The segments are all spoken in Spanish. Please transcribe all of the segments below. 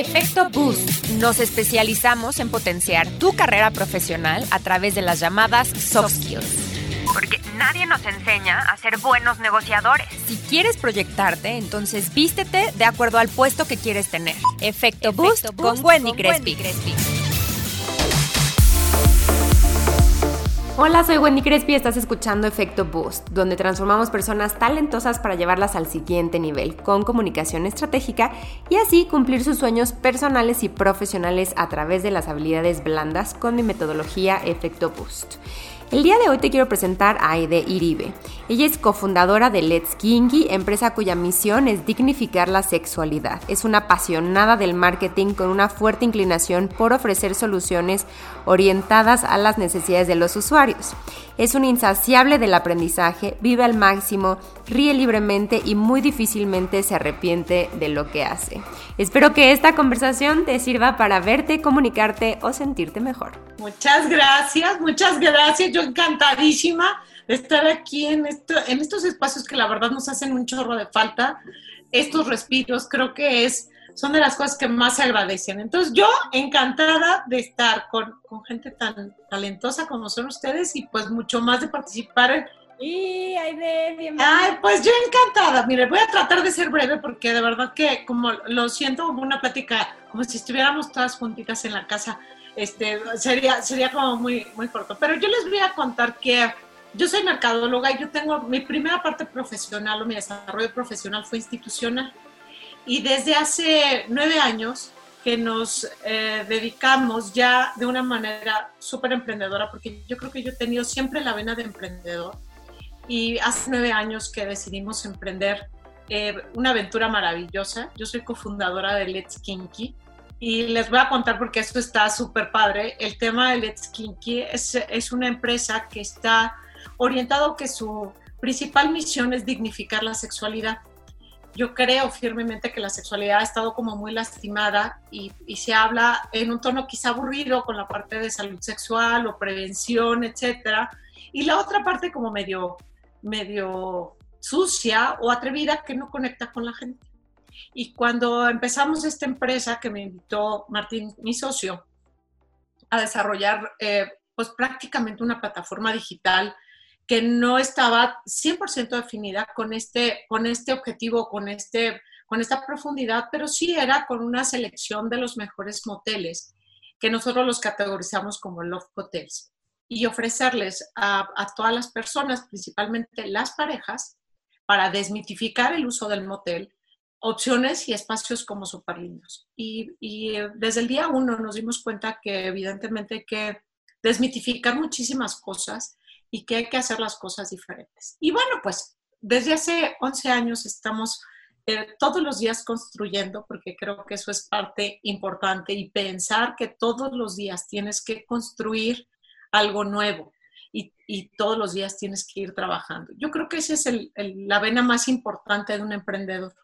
Efecto Boost. Nos especializamos en potenciar tu carrera profesional a través de las llamadas soft skills. Porque nadie nos enseña a ser buenos negociadores. Si quieres proyectarte, entonces vístete de acuerdo al puesto que quieres tener. Efecto, Boost, con Wendy, Crespi. Hola, soy Wendy Crespi y estás escuchando Efecto Boost, donde transformamos personas talentosas para llevarlas al siguiente nivel con comunicación estratégica y así cumplir sus sueños personales y profesionales a través de las habilidades blandas con mi metodología Efecto Boost. El día de hoy te quiero presentar a Aide Iribe. Ella es cofundadora de Let's Kinky, empresa cuya misión es dignificar la sexualidad. Es una apasionada del marketing con una fuerte inclinación por ofrecer soluciones orientadas a las necesidades de los usuarios. Es un insaciable del aprendizaje, vive al máximo, ríe libremente y muy difícilmente se arrepiente de lo que hace. Espero que esta conversación te sirva para verte, comunicarte o sentirte mejor. Muchas gracias, muchas gracias. Yo encantadísima de estar aquí en, esto, en estos espacios que la verdad nos hacen un chorro de falta. Estos respiros creo que es son de las cosas que más se agradecen. Entonces yo encantada de estar con, con, gente tan talentosa como son ustedes y pues mucho más de participar y Aide, bienvenida. Ay, pues yo encantada. Mire, voy a tratar de ser breve porque de verdad que como lo siento como una plática, como si estuviéramos todas juntitas en la casa, este, sería, sería como muy, muy corto. Pero yo les voy a contar que yo soy mercadóloga y yo tengo mi primera parte profesional o mi desarrollo profesional fue institucional. Y desde hace nueve años que nos eh, dedicamos ya de una manera súper emprendedora, porque yo creo que yo he tenido siempre la vena de emprendedor y hace nueve años que decidimos emprender eh, una aventura maravillosa. Yo soy cofundadora de Let's Kinky y les voy a contar porque esto está súper padre. El tema de Let's Kinky es, es una empresa que está orientado que su principal misión es dignificar la sexualidad. Yo creo firmemente que la sexualidad ha estado como muy lastimada y, y se habla en un tono quizá aburrido con la parte de salud sexual o prevención, etcétera. Y la otra parte como medio medio sucia o atrevida que no conecta con la gente. Y cuando empezamos esta empresa que me invitó Martín, mi socio, a desarrollar eh, pues prácticamente una plataforma digital que no estaba 100% definida con este, con este objetivo, con, este, con esta profundidad, pero sí era con una selección de los mejores moteles que nosotros los categorizamos como Love Hotels y ofrecerles a, todas las personas, principalmente las parejas, para desmitificar el uso del motel, opciones y espacios como súper lindos. Y, y, desde el día uno nos dimos cuenta que evidentemente hay que desmitificar muchísimas cosas y que hay que hacer las cosas diferentes. Y bueno, pues desde hace 11 años estamos eh, todos los días construyendo, porque creo que eso es parte importante, y pensar que todos los días tienes que construir algo nuevo y, todos los días tienes que ir trabajando. Yo creo que esa es la vena más importante de un emprendedor,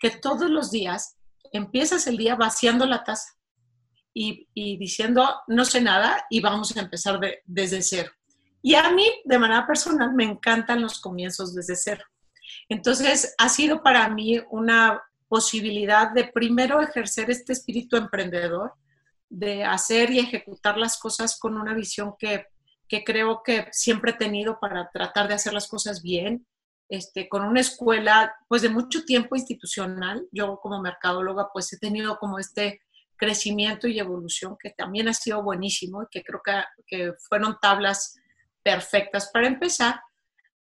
que todos los días empiezas el día vaciando la taza y, diciendo, no sé nada y vamos a empezar desde cero. Y a mí, de manera personal, me encantan los comienzos desde cero. Entonces, ha sido para mí una posibilidad de primero ejercer este espíritu emprendedor, de hacer y ejecutar las cosas con una visión que, creo que siempre he tenido para tratar de hacer las cosas bien, este, con una escuela pues de mucho tiempo institucional. Yo como mercadóloga pues he tenido como este crecimiento y evolución que también ha sido buenísimo y que creo que, que fueron tablas perfectas para empezar,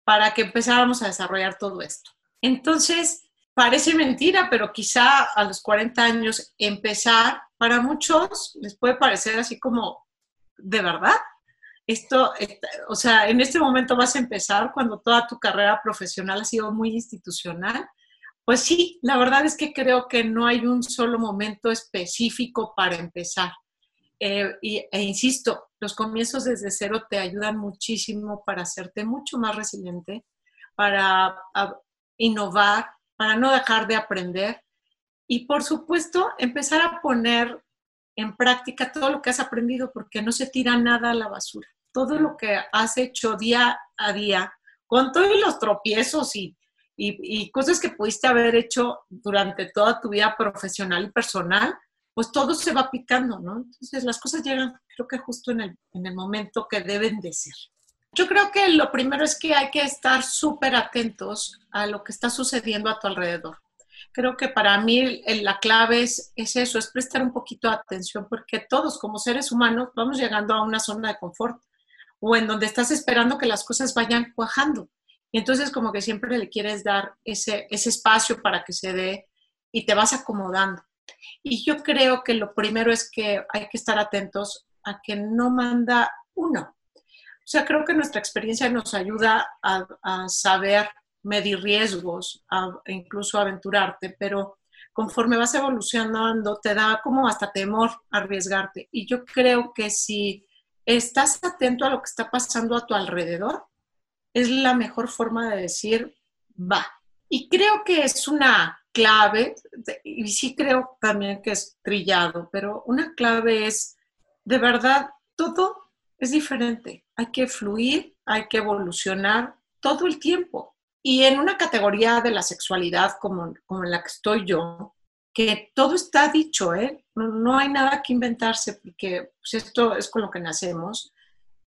para que empezáramos a desarrollar todo esto. Entonces, parece mentira, pero quizá a los 40 años empezar, para muchos les puede parecer así como, ¿de verdad? Esto, o sea, en este momento vas a empezar cuando toda tu carrera profesional ha sido muy institucional. Pues sí, la verdad es que creo que no hay un solo momento específico para empezar. Eh, y, e insisto, los comienzos desde cero te ayudan muchísimo para hacerte mucho más resiliente, para innovar, para no dejar de aprender y por supuesto empezar a poner en práctica todo lo que has aprendido porque no se tira nada a la basura. Todo lo que has hecho día a día, con todos los tropiezos y, y, cosas que pudiste haber hecho durante toda tu vida profesional y personal, pues todo se va picando, ¿no? Entonces las cosas llegan, creo que justo en el, en el momento que deben de ser. Yo creo que lo primero es que hay que estar súper atentos a lo que está sucediendo a tu alrededor. Creo que para mí la clave es, es eso, es prestar un poquito de atención, porque todos como seres humanos vamos llegando a una zona de confort o en donde estás esperando que las cosas vayan cuajando. Y entonces como que siempre le quieres dar ese, ese espacio para que se dé y te vas acomodando. Y yo creo que lo primero es que hay que estar atentos a que no manda uno. O sea, creo que nuestra experiencia nos ayuda a, saber medir riesgos, a, incluso aventurarte, pero conforme vas evolucionando te da como hasta temor arriesgarte. Y yo creo que si estás atento a lo que está pasando a tu alrededor, es la mejor forma de decir, va. Y creo que es una clave, y sí creo también que es trillado, pero una clave es, de verdad, todo es diferente. Hay que fluir, hay que evolucionar todo el tiempo. Y en una categoría de la sexualidad como, como en la que estoy yo, que todo está dicho, ¿eh? no, hay nada que inventarse porque pues, esto es con lo que nacemos.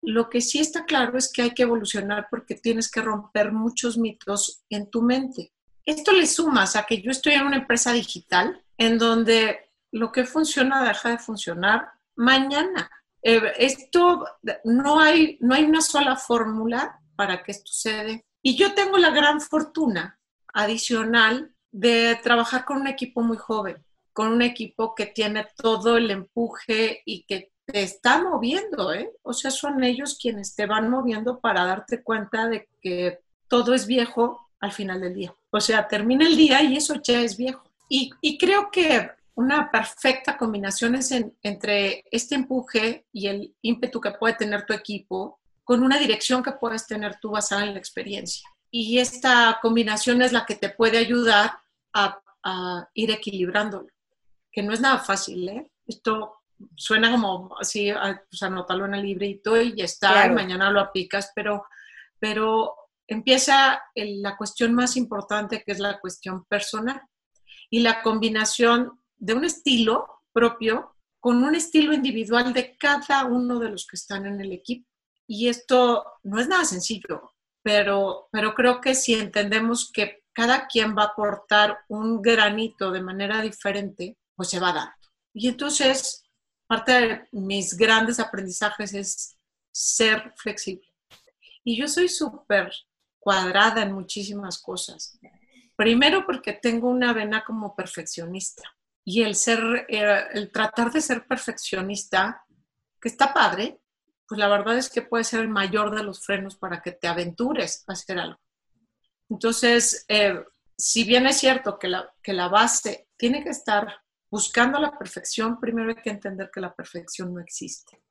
Lo que sí está claro es que hay que evolucionar porque tienes que romper muchos mitos en tu mente. Esto le sumas a que yo estoy en una empresa digital en donde lo que funciona deja de funcionar mañana. Eh, esto no hay, no hay una sola fórmula para que esto sucede. Y yo tengo la gran fortuna adicional de trabajar con un equipo muy joven, con un equipo que tiene todo el empuje y que te está moviendo, ¿eh? O sea, son ellos quienes te van moviendo para darte cuenta de que todo es viejo al final del día. O sea, termina el día y eso ya es viejo. Y, y creo que una perfecta combinación es entre este empuje y el ímpetu que puede tener tu equipo con una dirección que puedes tener tú basada en la experiencia. Y esta combinación es la que te puede ayudar a, a ir equilibrándolo, que no es nada fácil, ¿eh? Esto suena como así, pues anótalo en el librito y ya está, y mañana lo aplicas, pero, pero empieza la cuestión más importante, que es la cuestión personal y la combinación de un estilo propio con un estilo individual de cada uno de los que están en el equipo. Y esto no es nada sencillo, pero, pero creo que si entendemos que cada quien va a aportar un granito de manera diferente, pues se va dando. Y entonces, parte de mis grandes aprendizajes es ser flexible. Y yo soy súper cuadrada en muchísimas cosas. Primero porque tengo una vena como perfeccionista y el ser, eh, el tratar de ser perfeccionista, que está padre, pues la verdad es que puede ser el mayor de los frenos para que te aventures a hacer algo. Entonces, eh, si bien es cierto que la, que la base tiene que estar buscando la perfección, primero hay que entender que la perfección no existe.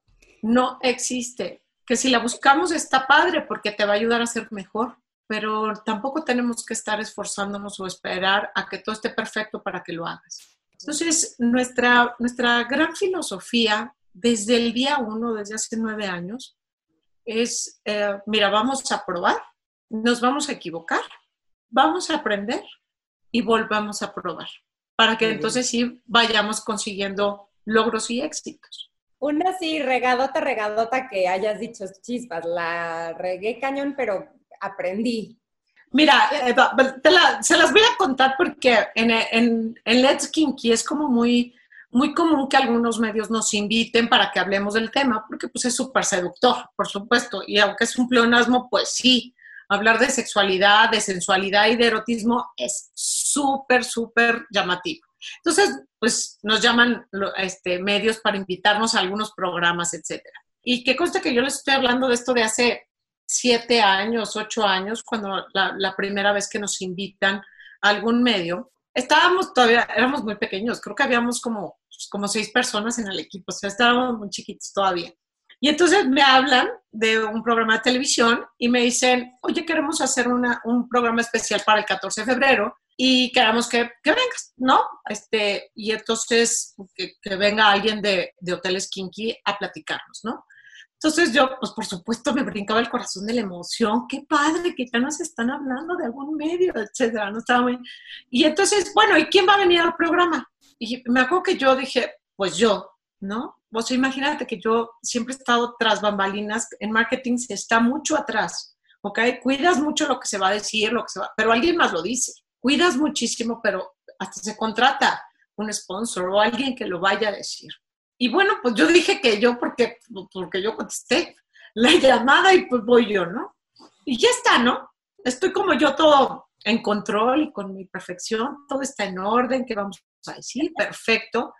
No existe. Que si la buscamos está padre porque te va a ayudar a ser mejor, pero tampoco tenemos que estar esforzándonos o esperar a que todo esté perfecto para que lo hagas. Entonces, nuestra, nuestra gran filosofía desde el día uno, desde hace nueve años, es, eh, mira, vamos a probar, nos vamos a equivocar, vamos a aprender y volvamos a probar, para que entonces sí vayamos consiguiendo logros y éxitos. Una así, regadota, regadota que hayas dicho, chispas, la regué cañón, pero aprendí? Mira, eh, se las voy a contar porque en, en, en, Let's Kinky es como muy, muy común que algunos medios nos inviten para que hablemos del tema, porque pues es súper seductor, por supuesto, y aunque es un pleonasmo, pues sí, hablar de sexualidad, de sensualidad y de erotismo es súper, súper llamativo. Entonces, pues nos llaman este, medios para invitarnos a algunos programas, etcétera. Y qué consta que yo les estoy hablando de esto de hace siete años, ocho años, cuando la, primera vez que nos invitan a algún medio, estábamos todavía, éramos muy pequeños, creo que habíamos como, como seis personas en el equipo, o sea, estábamos muy chiquitos todavía. Y entonces me hablan de un programa de televisión y me dicen, oye, queremos hacer una, un programa especial para el 14 de febrero y queremos que, que vengas, ¿no? Este, y entonces que, que venga alguien de, de Hoteles Kinky a platicarnos, ¿no? Entonces yo, pues por supuesto, me brincaba el corazón de la emoción. Qué padre que ya nos están hablando de algún medio, etcétera. No estaba muy... Y entonces, bueno, ¿y quién va a venir al programa? Y me acuerdo que yo dije, pues yo, ¿no? O sea, imagínate que yo siempre he estado tras bambalinas, en marketing se está mucho atrás, ¿ok? Cuidas mucho lo que se va a decir, lo que se va, pero alguien más lo dice. Cuidas muchísimo, pero hasta se contrata un sponsor o alguien que lo vaya a decir. Y bueno, pues yo dije que yo, porque, porque yo contesté la llamada y pues voy yo, ¿no? Y ya está, ¿no? Estoy como yo todo en control y con mi perfección, todo está en orden, ¿qué vamos decir? Perfecto.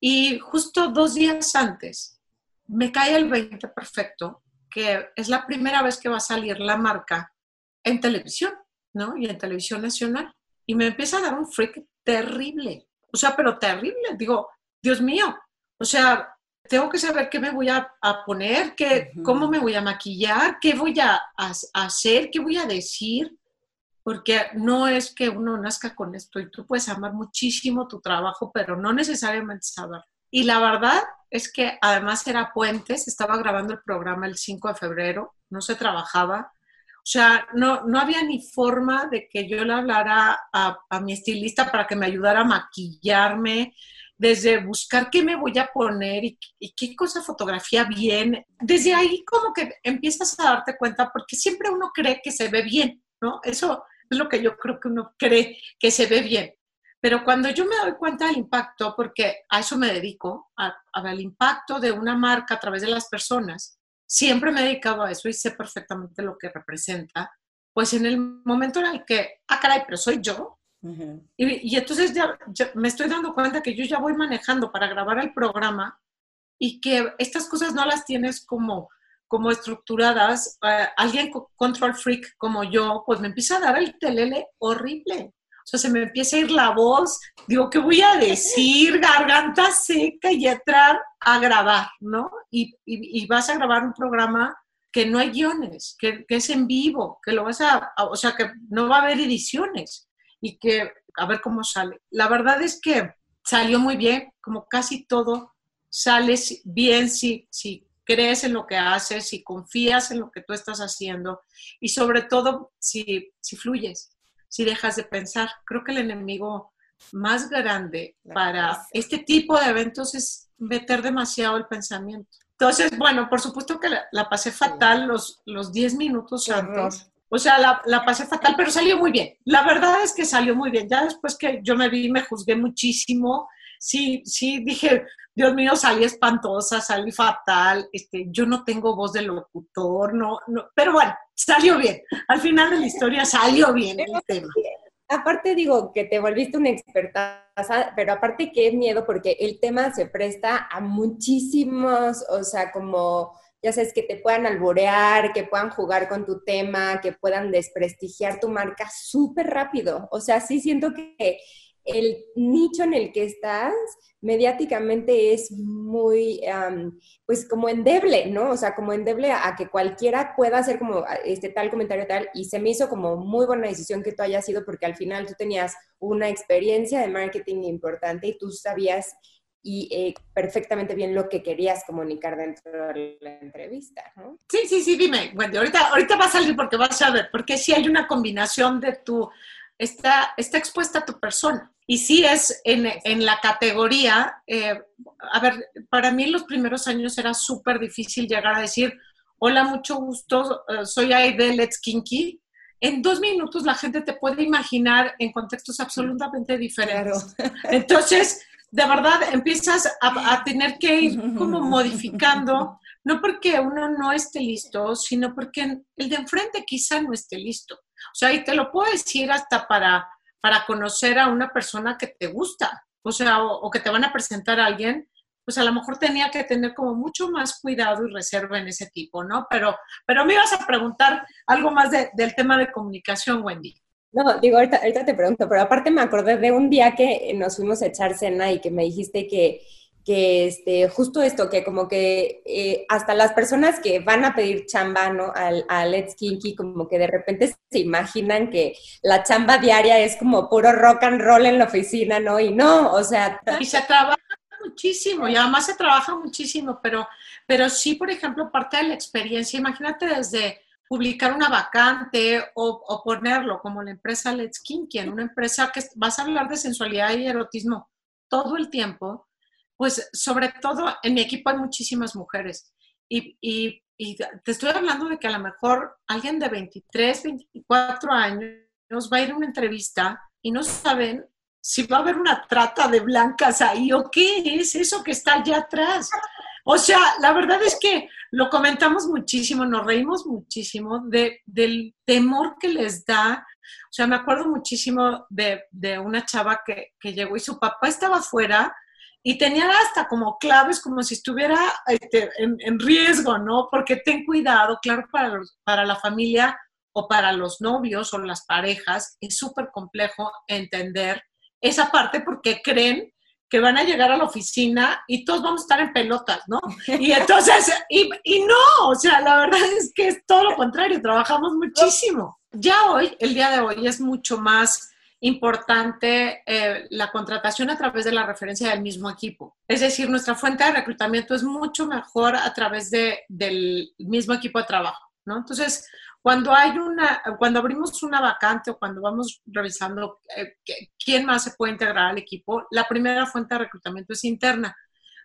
Y justo dos días antes me cae el 20 perfecto, que es la primera vez que va a salir la marca en televisión, ¿no? Y en televisión nacional. Y me empieza a dar un freak terrible. O sea, pero terrible. Digo, Dios mío. O sea, tengo que saber qué me voy a, poner, qué, cómo me voy a maquillar, qué voy a, hacer, qué voy a decir porque no es que uno nazca con esto y tú puedes amar muchísimo tu trabajo, pero no necesariamente saber. Y la verdad es que además era puentes, estaba grabando el programa el 5 de febrero, no se trabajaba, o sea, no, no había ni forma de que yo le hablara a, mi estilista para que me ayudara a maquillarme, desde buscar qué me voy a poner y, qué cosa fotografía bien. Desde ahí como que empiezas a darte cuenta porque siempre uno cree que se ve bien, ¿no? Eso es lo que yo creo que uno cree que se ve bien. Pero cuando yo me doy cuenta del impacto, porque a eso me dedico, al impacto de una marca a través de las personas, siempre me he dedicado a eso y sé perfectamente lo que representa, pues en el momento en el que, ah, caray, pero soy yo, y, y, entonces ya, me estoy dando cuenta que yo ya voy manejando para grabar el programa y que estas cosas no las tienes como como estructuradas, eh, alguien con control freak como yo, pues me empieza a dar el telele horrible. O sea, se me empieza a ir la voz, digo, ¿qué voy a decir? Garganta seca y entrar a grabar, ¿no? Y, y, vas a grabar un programa que no hay guiones, que, que, es en vivo, que lo vas a, o sea, que no va a haber ediciones y que a ver cómo sale. La verdad es que salió muy bien, como casi todo sale bien si, si crees en lo que haces, si confías en lo que tú estás haciendo y sobre todo si, si fluyes, si dejas de pensar. Creo que el enemigo más grande para este tipo de eventos es meter demasiado el pensamiento. Entonces, bueno, por supuesto que la, pasé fatal los, los 10 minutos antes. O sea, la, la, pasé fatal, pero salió muy bien. La verdad es que salió muy bien. Ya después que yo me vi, me juzgué muchísimo. Sí, sí, dije, Dios mío, salí espantosa, salí fatal, este, yo no tengo voz de locutor, no, no, pero bueno, salió bien. Al final de la historia salió bien el tema. Aparte digo que te volviste una experta, pero aparte qué miedo porque el tema se presta a muchísimos, o sea, como ya sabes, que te puedan alborear, que puedan jugar con tu tema, que puedan desprestigiar tu marca súper rápido. O sea, sí siento que el nicho en el que estás mediáticamente es muy, pues como endeble, ¿no? O sea, como endeble a, que cualquiera pueda hacer como este tal comentario tal, y se me hizo como muy buena decisión que tú hayas sido porque al final tú tenías una experiencia de marketing importante y tú sabías y eh, perfectamente bien lo que querías comunicar dentro de la entrevista, ¿no? Sí, sí, sí, dime, Wendy, ahorita, ahorita va a salir porque vas a ver, porque si hay una combinación de tu está, está expuesta a tu persona. Y sí es en, en la categoría, eh, a ver, para mí en los primeros años era súper difícil llegar a decir, hola, mucho gusto, eh, soy Aide Let's Kinky. En dos minutos la gente te puede imaginar en contextos absolutamente diferentes. Entonces, de verdad, empiezas a, a tener que ir como modificando, no porque uno no esté listo, sino porque el de enfrente quizá no esté listo. O sea, y te lo puedo decir hasta para, para conocer a una persona que te gusta, o sea, o, que te van a presentar a alguien, pues a lo mejor tenía que tener como mucho más cuidado y reserva en ese tipo, ¿no? Pero, pero me ibas a preguntar algo más del tema de comunicación, Wendy. No, digo, ahorita, ahorita te pregunto, pero aparte me acordé de un día que nos fuimos a echar cena y que me dijiste que que este, justo esto, que como que eh, hasta las personas que van a pedir chamba, ¿no? Al, a Let's Kinky, como que de repente se imaginan que la chamba diaria es como puro rock and roll en la oficina, ¿no? Y no, o sea... Y se trabaja muchísimo, y además se trabaja muchísimo, pero, pero sí, por ejemplo, parte de la experiencia, imagínate desde publicar una vacante o, o ponerlo como la empresa Let's Kinky, en una empresa que vas a hablar de sensualidad y erotismo todo el tiempo, pues sobre todo en mi equipo hay muchísimas mujeres y, te estoy hablando de que a lo mejor alguien de 23, 24 años va a ir a una entrevista y no saben si va a haber una trata de blancas ahí o qué es eso que está allá atrás. O sea, la verdad es que lo comentamos muchísimo, nos reímos muchísimo de, del temor que les da. O sea, me acuerdo muchísimo de, de una chava que, que, llegó y su papá estaba afuera y tenía hasta como claves como si estuviera este, en, en, riesgo, ¿no? Porque ten cuidado, claro, para, los, para la familia o para los novios o las parejas es súper complejo entender esa parte porque creen que van a llegar a la oficina y todos vamos a estar en pelotas, ¿no? Y entonces, y, y, no, o sea, la verdad es que es todo lo contrario, trabajamos muchísimo. Ya hoy, el día de hoy, es mucho más importante eh, la contratación a través de la referencia del mismo equipo. Es decir, nuestra fuente de reclutamiento es mucho mejor a través de, del mismo equipo de trabajo, ¿no? Entonces, cuando hay una, cuando abrimos una vacante o cuando vamos revisando eh, quién más se puede integrar al equipo, la primera fuente de reclutamiento es interna,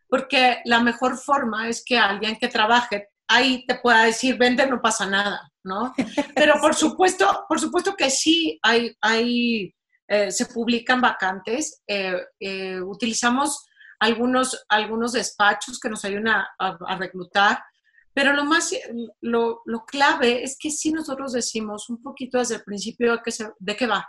porque la mejor forma es que alguien que trabaje ahí te pueda decir, vende, no pasa nada, ¿no? Pero por supuesto, por supuesto que sí hay, hay eh, se publican vacantes, eh, eh, utilizamos algunos, algunos despachos que nos ayudan a, reclutar, pero lo más, lo, lo, clave es que sí nosotros decimos un poquito desde el principio de qué, de qué va.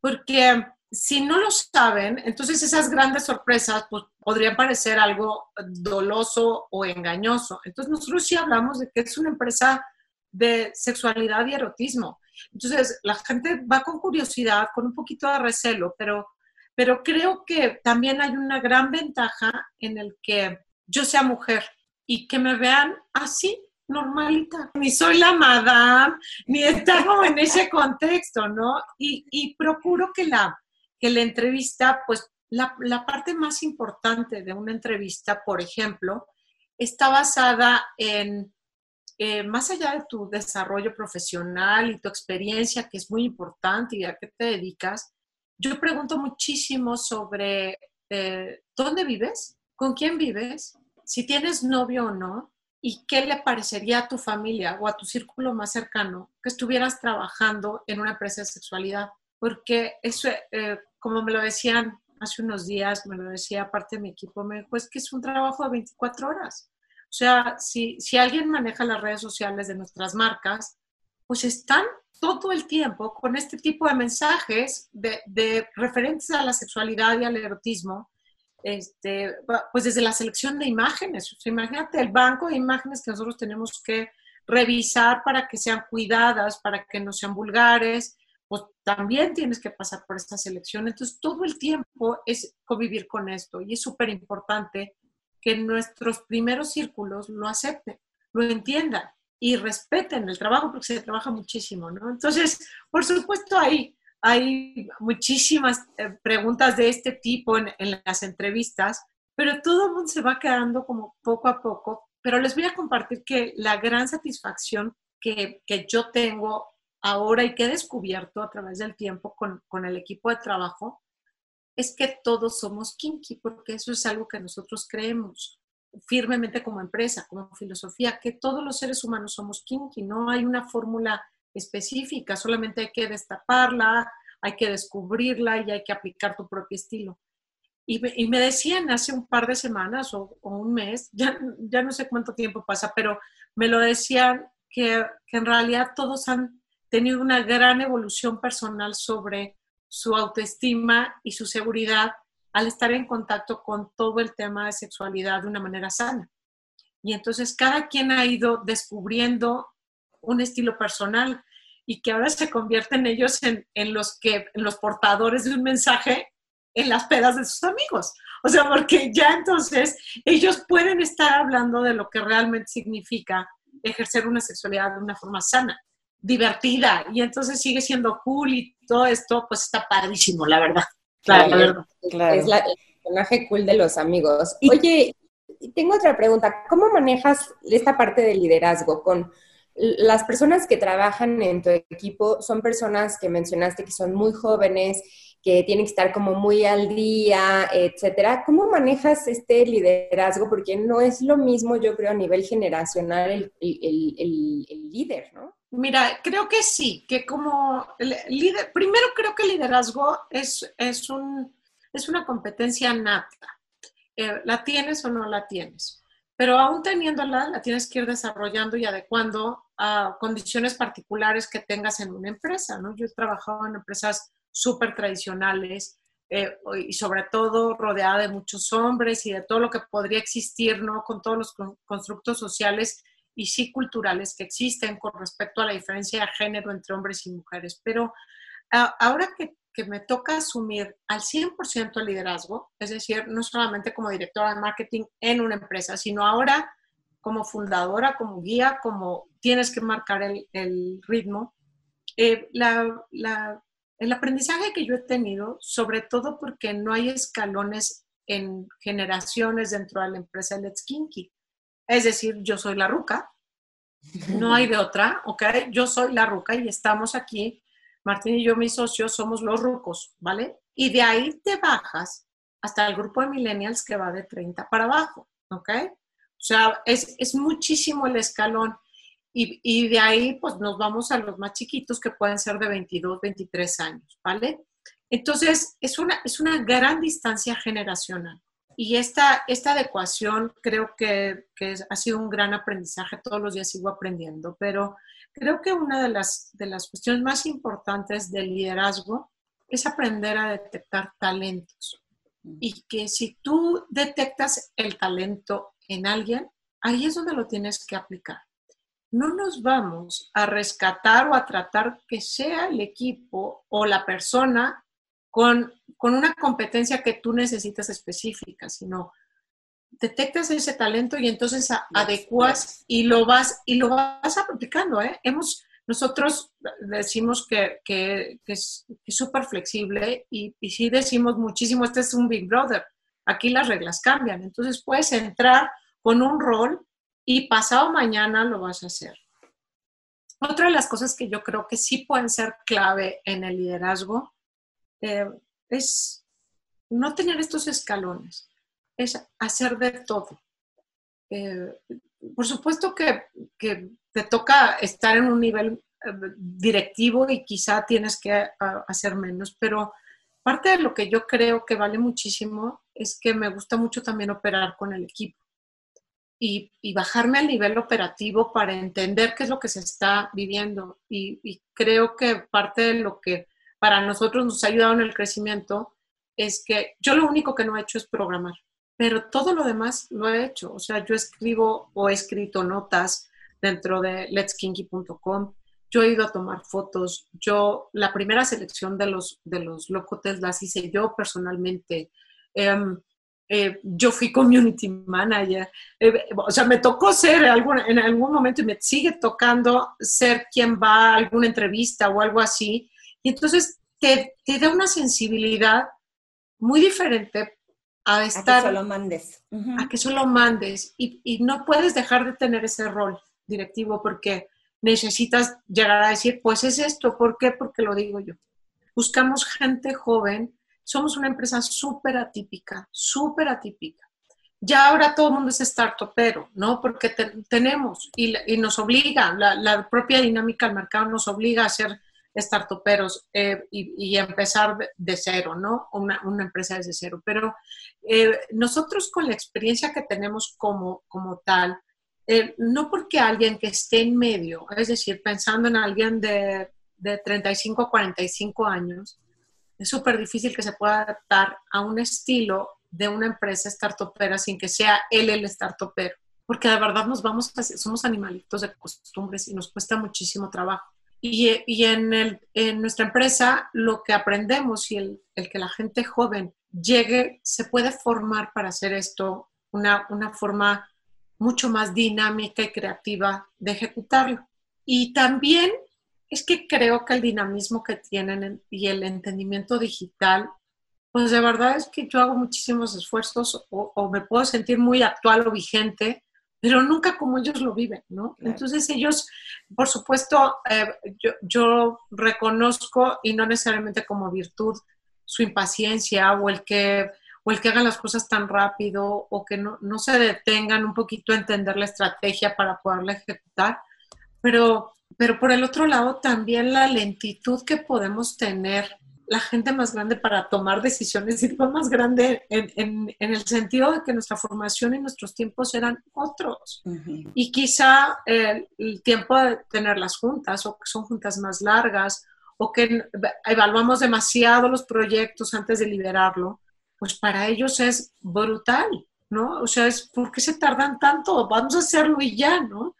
Porque si no lo saben, entonces esas grandes sorpresas pues, podrían parecer algo doloso o engañoso. Entonces nosotros sí hablamos de que es una empresa de sexualidad y erotismo. Entonces la gente va con curiosidad, con un poquito de recelo, pero, pero creo que también hay una gran ventaja en el que yo sea mujer y que me vean así, normalita. Ni soy la madame, ni está como en ese contexto, ¿no? Y, y procuro que la, que la entrevista, pues la, la, parte más importante de una entrevista, por ejemplo, está basada en, eh, más allá de tu desarrollo profesional y tu experiencia, que es muy importante y a qué te dedicas, yo pregunto muchísimo sobre eh, dónde vives, con quién vives, si tienes novio o no, y qué le parecería a tu familia o a tu círculo más cercano que estuvieras trabajando en una empresa de sexualidad. Porque eso, eh, como me lo decían hace unos días, me lo decía parte de mi equipo, me dijo, es que es un trabajo de 24 horas. O sea, si, si alguien maneja las redes sociales de nuestras marcas, pues están todo el tiempo con este tipo de mensajes de, de referentes a la sexualidad y al erotismo este, pues desde la selección de imágenes. O sea, imagínate el banco de imágenes que nosotros tenemos que revisar para que sean cuidadas, para que no sean vulgares, pues también tienes que pasar por esta selección. Entonces, todo el tiempo es convivir con esto y es súper importante que nuestros primeros círculos lo acepten, lo entiendan y respeten el trabajo porque se trabaja muchísimo, ¿no? Entonces, por supuesto, ahí hay muchísimas eh, preguntas de este tipo en, en, las entrevistas, pero todo el mundo se va quedando como poco a poco. Pero les voy a compartir que la gran satisfacción que, que yo tengo ahora y que he descubierto a través del tiempo con, con el equipo de trabajo es que todos somos kinky, porque eso es algo que nosotros creemos firmemente como empresa, como filosofía, que todos los seres humanos somos kinky, no hay una fórmula específica, solamente hay que destaparla, hay que descubrirla y hay que aplicar tu propio estilo. Y me, decían hace un par de semanas o, o, un mes, ya, ya no sé cuánto tiempo pasa, pero me lo decían que, que en realidad todos han tenido una gran evolución personal sobre su autoestima y su seguridad al estar en contacto con todo el tema de sexualidad de una manera sana. Y entonces cada quien ha ido descubriendo un estilo personal y que ahora se convierten ellos en, en, los que, en los portadores de un mensaje en las pedas de sus amigos. O sea, porque ya entonces ellos pueden estar hablando de lo que realmente significa ejercer una sexualidad de una forma sana, divertida, y entonces sigue siendo cool y todo esto, pues está padrísimo, la verdad. Claro, la verdad. Claro. Es la, el personaje cool de los amigos. Oye, tengo otra pregunta. ¿Cómo manejas esta parte del liderazgo con las personas que trabajan en tu equipo son personas que mencionaste que son muy jóvenes, que tienen que estar como muy al día, etcétera. ¿Cómo manejas este liderazgo? Porque no es lo mismo, yo creo, a nivel generacional el, líder, ¿no? Mira, creo que sí, que como líder, primero creo que el liderazgo es, es, un, es una competencia nata. Eh, ¿La tienes o no la tienes? Pero aún teniéndola, la tienes que ir desarrollando y adecuando a condiciones particulares que tengas en una empresa, ¿no? Yo he trabajado en empresas súper tradicionales eh, y sobre todo rodeada de muchos hombres y de todo lo que podría existir, ¿no? Con todos los constructos sociales y sí culturales que existen con respecto a la diferencia de género entre hombres y mujeres. Pero ahora que, que, me toca asumir al 100% el liderazgo, es decir, no solamente como directora de marketing en una empresa, sino ahora como fundadora, como guía, como tienes que marcar el, el ritmo, eh, la, la, el aprendizaje que yo he tenido, sobre todo porque no hay escalones en generaciones dentro de la empresa Let's Kinky. Es decir, yo soy la ruca, no hay de otra, ¿ok? Yo soy la ruca y estamos aquí, Martín y yo, mis socios, somos los rucos, ¿vale? Y de ahí te bajas hasta el grupo de millennials que va de 30 para abajo, ¿ok? O sea, es, es muchísimo el escalón. Y, de ahí, pues nos vamos a los más chiquitos que pueden ser de 22, 23 años, ¿vale? Entonces, es una, es una gran distancia generacional. Y esta, esta adecuación creo que, que, ha sido un gran aprendizaje. Todos los días sigo aprendiendo, pero creo que una de las, de las cuestiones más importantes del liderazgo es aprender a detectar talentos. Y que si tú detectas el talento en alguien, ahí es donde lo tienes que aplicar no nos vamos a rescatar o a tratar que sea el equipo o la persona con, con una competencia que tú necesitas específica, sino detectas ese talento y entonces adecuas y lo vas y lo vas aplicando. ¿eh? Hemos, nosotros decimos que, que, es súper flexible y, y sí decimos muchísimo, este es un Big Brother, aquí las reglas cambian. Entonces puedes entrar con un rol y pasado mañana lo vas a hacer. Otra de las cosas que yo creo que sí pueden ser clave en el liderazgo eh, es no tener estos escalones, es hacer de todo. Eh, por supuesto que, te toca estar en un nivel eh, directivo y quizá tienes que hacer menos, pero parte de lo que yo creo que vale muchísimo es que me gusta mucho también operar con el equipo y, bajarme al nivel operativo para entender qué es lo que se está viviendo. Y, creo que parte de lo que para nosotros nos ha ayudado en el crecimiento es que yo lo único que no he hecho es programar, pero todo lo demás lo he hecho. O sea, yo escribo o he escrito notas dentro de letskinky.com. Yo he ido a tomar fotos. Yo, la primera selección de los, de los locotes las hice yo personalmente. Em, eh, yo fui community manager, eh, o sea, me tocó ser en algún momento y me sigue tocando ser quien va a alguna entrevista o algo así, y entonces te, te da una sensibilidad muy diferente a estar... A que solo mandes. A que solo mandes, y, y no puedes dejar de tener ese rol directivo porque necesitas llegar a decir, pues es esto, ¿por qué? Porque lo digo yo. Buscamos gente joven somos una empresa súper atípica, súper atípica. Ya ahora todo el mundo es startupero, ¿no? Porque tenemos y, nos obliga, la, propia dinámica del mercado nos obliga a ser startuperos eh, y, empezar de, cero, ¿no? Una, empresa desde cero. Pero eh, nosotros con la experiencia que tenemos como, como tal, eh, no porque alguien que esté en medio, es decir, pensando en alguien de, de 35 a 45 años, es súper difícil que se pueda adaptar a un estilo de una empresa startupera sin que sea él el startupero, porque de verdad nos vamos, a, somos animalitos de costumbres y nos cuesta muchísimo trabajo. Y, y en, nuestra empresa lo que aprendemos y el, el, que la gente joven llegue, se puede formar para hacer esto una, una forma mucho más dinámica y creativa de ejecutarlo. Y también es que creo que el dinamismo que tienen y el entendimiento digital, pues de verdad es que yo hago muchísimos esfuerzos o, me puedo sentir muy actual o vigente, pero nunca como ellos lo viven, ¿no? Entonces ellos, por supuesto, eh, yo, reconozco, y no necesariamente como virtud, su impaciencia o el que o el que hagan las cosas tan rápido o que no, no se detengan un poquito a entender la estrategia para poderla ejecutar. Pero, pero por el otro lado, también la lentitud que podemos tener la gente más grande para tomar decisiones y más grande en, en, en, el sentido de que nuestra formación y nuestros tiempos eran otros. Y quizá el, el, tiempo de tener las juntas o que son juntas más largas o que evaluamos demasiado los proyectos antes de liberarlo, pues para ellos es brutal, ¿no? O sea, es, ¿por qué se tardan tanto? Vamos a hacerlo y ya, ¿no?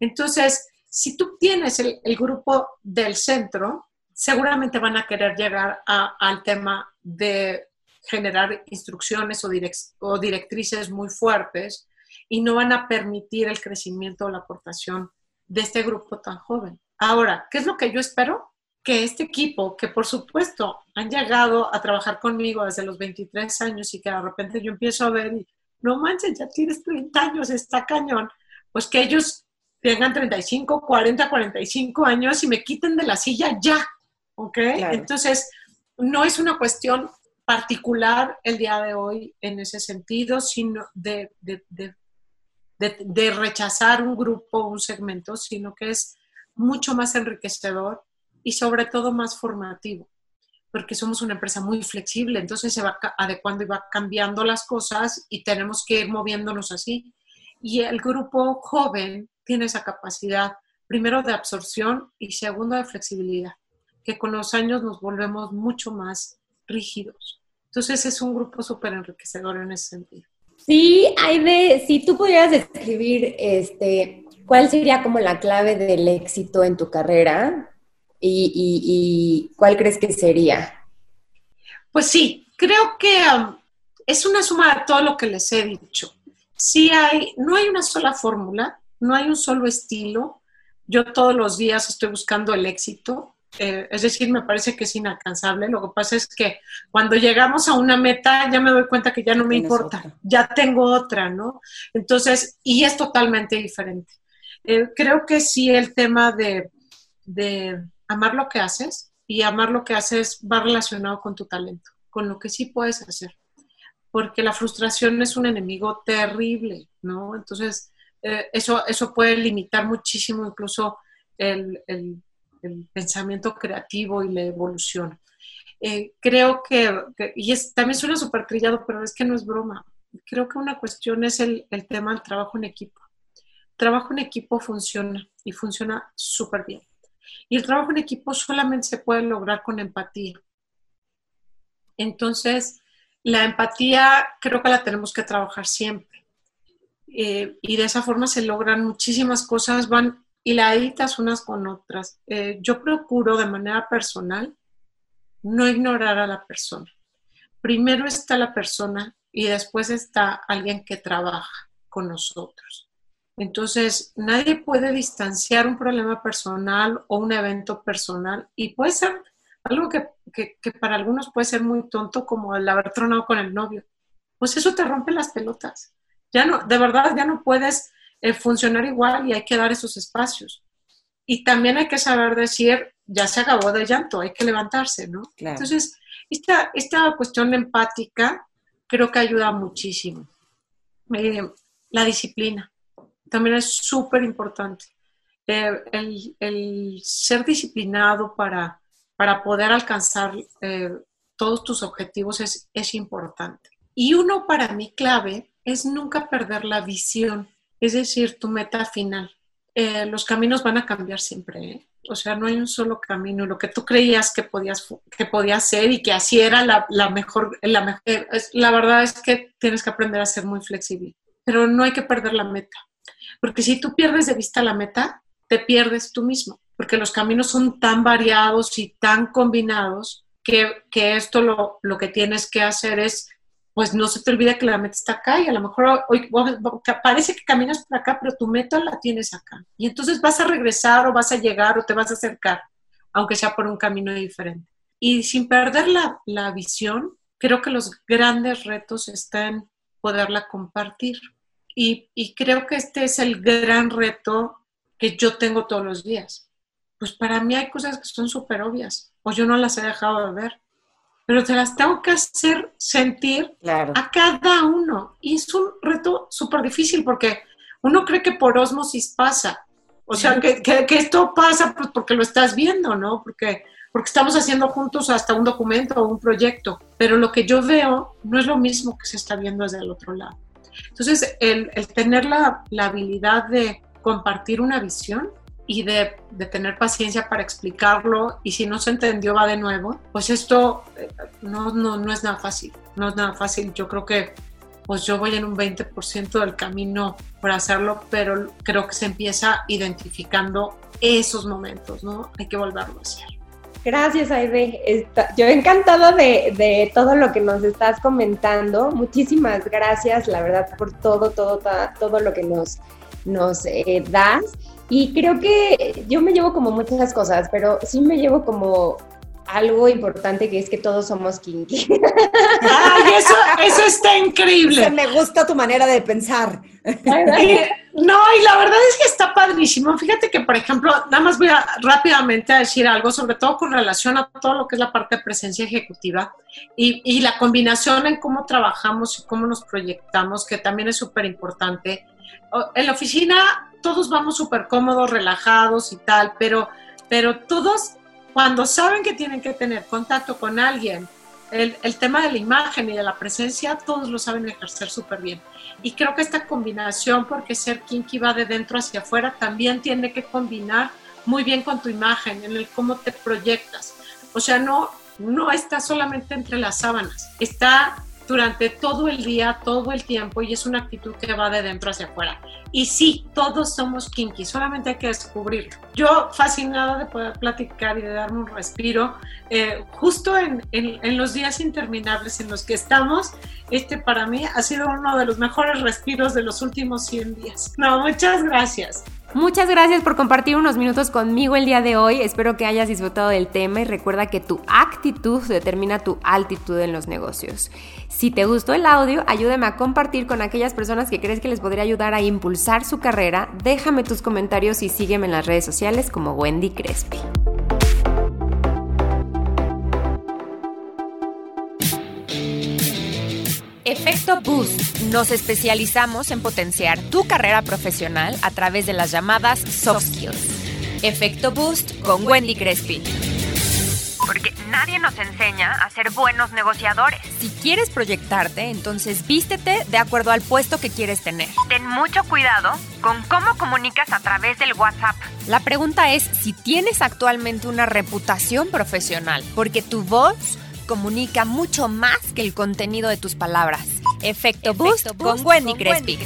Entonces, si tú tienes el, el grupo del centro, seguramente van a querer llegar a, al tema de generar instrucciones o, o, directrices muy fuertes y no van a permitir el crecimiento o la aportación de este grupo tan joven. Ahora, ¿qué es lo que yo espero? Que este equipo, que por supuesto han llegado a trabajar conmigo desde los 23 años y que de repente yo empiezo a ver y no manches, ya tienes 30 años, está cañón, pues que ellos tengan 35, 40, 45 años y me quiten de la silla ya, ¿ok? Claro. Entonces, no es una cuestión particular el día de hoy en ese sentido, sino de, de, de, de, rechazar un grupo, un segmento, sino que es mucho más enriquecedor y sobre todo más formativo, porque somos una empresa muy flexible, entonces se va adecuando y va cambiando las cosas y tenemos que ir moviéndonos así. Y el grupo joven tiene esa capacidad, primero de absorción y segundo de flexibilidad que con los años nos volvemos mucho más rígidos. Entonces es un grupo súper enriquecedor en ese sentido. Sí, Aide, si tú pudieras describir este, cuál sería como la clave del éxito en tu carrera y, y, y cuál crees que sería. Pues sí, creo que um, es una suma de todo lo que les he dicho. Sí hay, no hay una sola fórmula, no hay un solo estilo. Yo todos los días estoy buscando el éxito eh, es decir, me parece que es inalcanzable. Lo que pasa es que cuando llegamos a una meta ya me doy cuenta que ya no me importa, otra. ya tengo otra, ¿no? Entonces, y es totalmente diferente. Eh, creo que sí el tema de, de amar lo que haces y amar lo que haces va relacionado con tu talento, con lo que sí puedes hacer, porque la frustración es un enemigo terrible, ¿no? Entonces, eh, eso, eso puede limitar muchísimo incluso el, el el pensamiento creativo y la evolución. Eh, creo que, y es, también suena súper trillado, pero es que no es broma. Creo que una cuestión es el, el tema del trabajo en equipo. Trabajo en equipo funciona y funciona súper bien. Y el trabajo en equipo solamente se puede lograr con empatía. Entonces, la empatía creo que la tenemos que trabajar siempre. Eh, y de esa forma se logran muchísimas cosas, van y la editas unas con otras. Eh, yo procuro de manera personal no ignorar a la persona. Primero está la persona y después está alguien que trabaja con nosotros. Entonces, nadie puede distanciar un problema personal o un evento personal y puede ser algo que, que, que para algunos puede ser muy tonto como el haber tronado con el novio. Pues eso te rompe las pelotas. Ya no, de verdad, ya no puedes eh, funcionar igual y hay que dar esos espacios. Y también hay que saber decir, ya se acabó de llanto, hay que levantarse, ¿no? Claro. Entonces, esta, esta cuestión empática creo que ayuda muchísimo. Eh, la disciplina también es súper importante. Eh, el, el, ser disciplinado para, para poder alcanzar eh, todos tus objetivos es, es importante. Y uno para mí clave es nunca perder la visión es decir, tu meta final. Eh, los caminos van a cambiar siempre, ¿eh? o sea, no hay un solo camino. Lo que tú creías que podías, que podías ser y que así era la, la mejor, la, mejor, la verdad es que tienes que aprender a ser muy flexible, pero no hay que perder la meta, porque si tú pierdes de vista la meta, te pierdes tú mismo, porque los caminos son tan variados y tan combinados que, que esto lo, lo que tienes que hacer es pues no se te olvida que la meta está acá y a lo mejor hoy, parece que caminas por acá, pero tu meta la tienes acá. Y entonces vas a regresar o vas a llegar o te vas a acercar, aunque sea por un camino diferente. Y sin perder la, la visión, creo que los grandes retos están en poderla compartir. Y, y creo que este es el gran reto que yo tengo todos los días. Pues para mí hay cosas que son súper obvias o yo no las he dejado de ver pero te las tengo que hacer sentir a cada uno. Y es un reto súper difícil porque uno cree que por osmosis pasa. O sea, que, que, esto pasa pues, porque lo estás viendo, ¿no? Porque, porque estamos haciendo juntos hasta un documento o un proyecto. Pero lo que yo veo no es lo mismo que se está viendo desde el otro lado. Entonces, el, el tener la, la habilidad de compartir una visión y de, de, tener paciencia para explicarlo y si no se entendió va de nuevo, pues esto eh, no, no, no es nada fácil, no es nada fácil. Yo creo que pues yo voy en un 20% del camino para hacerlo, pero creo que se empieza identificando esos momentos, ¿no? Hay que volverlo a hacer. Gracias, Aide. Yo encantada de, de, todo lo que nos estás comentando. Muchísimas gracias, la verdad, por todo, todo, todo, todo lo que nos, nos eh, das. Y creo que yo me llevo como muchas cosas, pero sí me llevo como algo importante que es que todos somos kinky. ¡Ay, eso, eso está increíble! me gusta tu manera de pensar. no, y la verdad es que está padrísimo. Fíjate que, por ejemplo, nada más voy a rápidamente a decir algo, sobre todo con relación a todo lo que es la parte de presencia ejecutiva y, y la combinación en cómo trabajamos y cómo nos proyectamos, que también es súper importante. En la oficina todos vamos súper cómodos, relajados y tal, pero, pero todos cuando saben que tienen que tener contacto con alguien, el, el, tema de la imagen y de la presencia, todos lo saben ejercer súper bien. Y creo que esta combinación, porque ser kinky va de dentro hacia afuera, también tiene que combinar muy bien con tu imagen, en el cómo te proyectas. O sea, no, no está solamente entre las sábanas, está durante todo el día, todo el tiempo, y es una actitud que va de dentro hacia afuera. Y sí, todos somos kinky, solamente hay que descubrirlo. Yo fascinada de poder platicar y de darme un respiro, eh, justo en, en, en, los días interminables en los que estamos, este para mí ha sido uno de los mejores respiros de los últimos 100 días. No, muchas gracias. Muchas gracias por compartir unos minutos conmigo el día de hoy. Espero que hayas disfrutado del tema y recuerda que tu actitud determina tu altitud en los negocios. Si te gustó el audio, ayúdame a compartir con aquellas personas que crees que les podría ayudar a impulsar su carrera. Déjame tus comentarios y sígueme en las redes sociales como Wendy Crespi. Efecto Boost. Nos especializamos en potenciar tu carrera profesional a través de las llamadas soft skills. Efecto Boost con Wendy Crespi. Porque nadie nos enseña a ser buenos negociadores. Si quieres proyectarte, entonces vístete de acuerdo al puesto que quieres tener. Ten mucho cuidado con cómo comunicas a través del WhatsApp. La pregunta es si tienes actualmente una reputación profesional, porque tu voz comunica mucho más que el contenido de tus palabras. Efecto, Boost, con, Wendy Crespi.